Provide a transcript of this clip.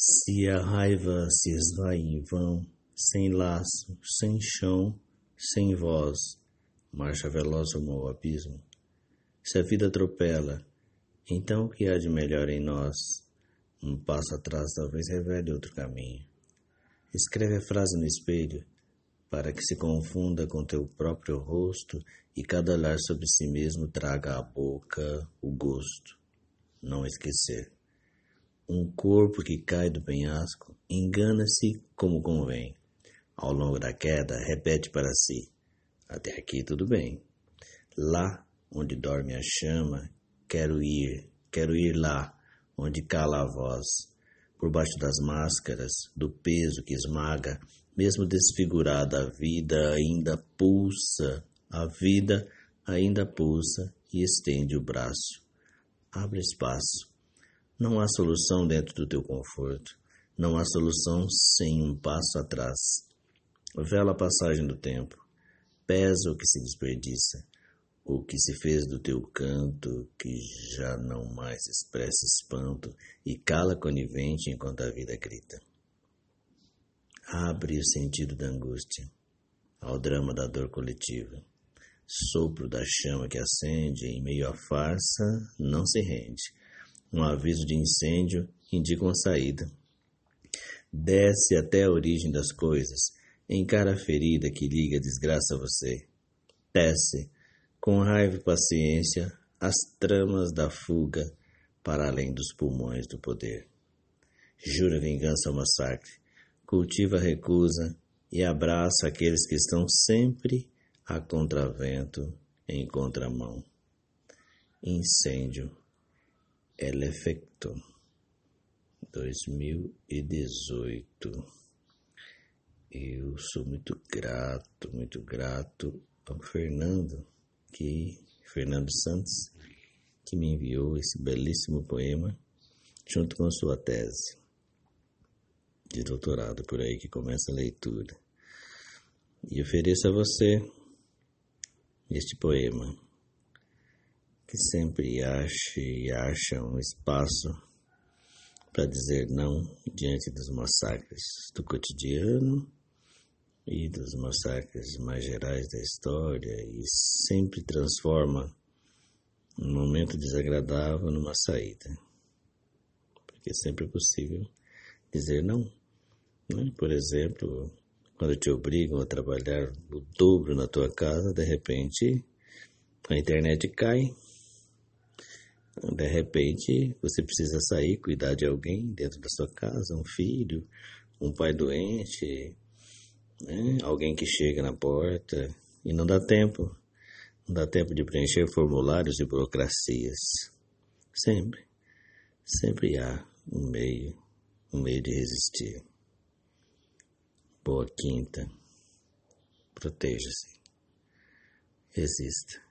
Se a raiva se esvai em vão, sem laço, sem chão, sem voz, marcha veloz rumo ao abismo. Se a vida atropela, então o que há de melhor em nós? Um passo atrás talvez revele outro caminho. Escreve a frase no espelho, para que se confunda com teu próprio rosto e cada olhar sobre si mesmo traga à boca o gosto. Não esquecer. Um corpo que cai do penhasco engana-se como convém. Ao longo da queda, repete para si: Até aqui tudo bem. Lá onde dorme a chama, quero ir, quero ir lá onde cala a voz. Por baixo das máscaras, do peso que esmaga, mesmo desfigurada, a vida ainda pulsa, a vida ainda pulsa e estende o braço. Abre espaço não há solução dentro do teu conforto. Não há solução sem um passo atrás. Vela a passagem do tempo. Pesa o que se desperdiça. O que se fez do teu canto, que já não mais expressa espanto e cala conivente enquanto a vida grita. Abre o sentido da angústia ao drama da dor coletiva. Sopro da chama que acende em meio à farsa não se rende um aviso de incêndio indica uma saída. Desce até a origem das coisas. Encara a ferida que liga a desgraça a você. Desce, com raiva e paciência, as tramas da fuga para além dos pulmões do poder. Jura vingança ao massacre. Cultiva a recusa e abraça aqueles que estão sempre a contravento em contramão. Incêndio El Efecto 2018. Eu sou muito grato, muito grato ao Fernando, que Fernando Santos, que me enviou esse belíssimo poema junto com sua tese de doutorado por aí que começa a leitura. E ofereço a você este poema que sempre acha e acha um espaço para dizer não diante dos massacres do cotidiano e dos massacres mais gerais da história e sempre transforma um momento desagradável numa saída. Porque sempre é possível dizer não. Né? Por exemplo, quando te obrigam a trabalhar o dobro na tua casa, de repente a internet cai, de repente, você precisa sair, cuidar de alguém dentro da sua casa, um filho, um pai doente, né? alguém que chega na porta e não dá tempo. Não dá tempo de preencher formulários e burocracias. Sempre, sempre há um meio, um meio de resistir. Boa quinta. Proteja-se. Resista.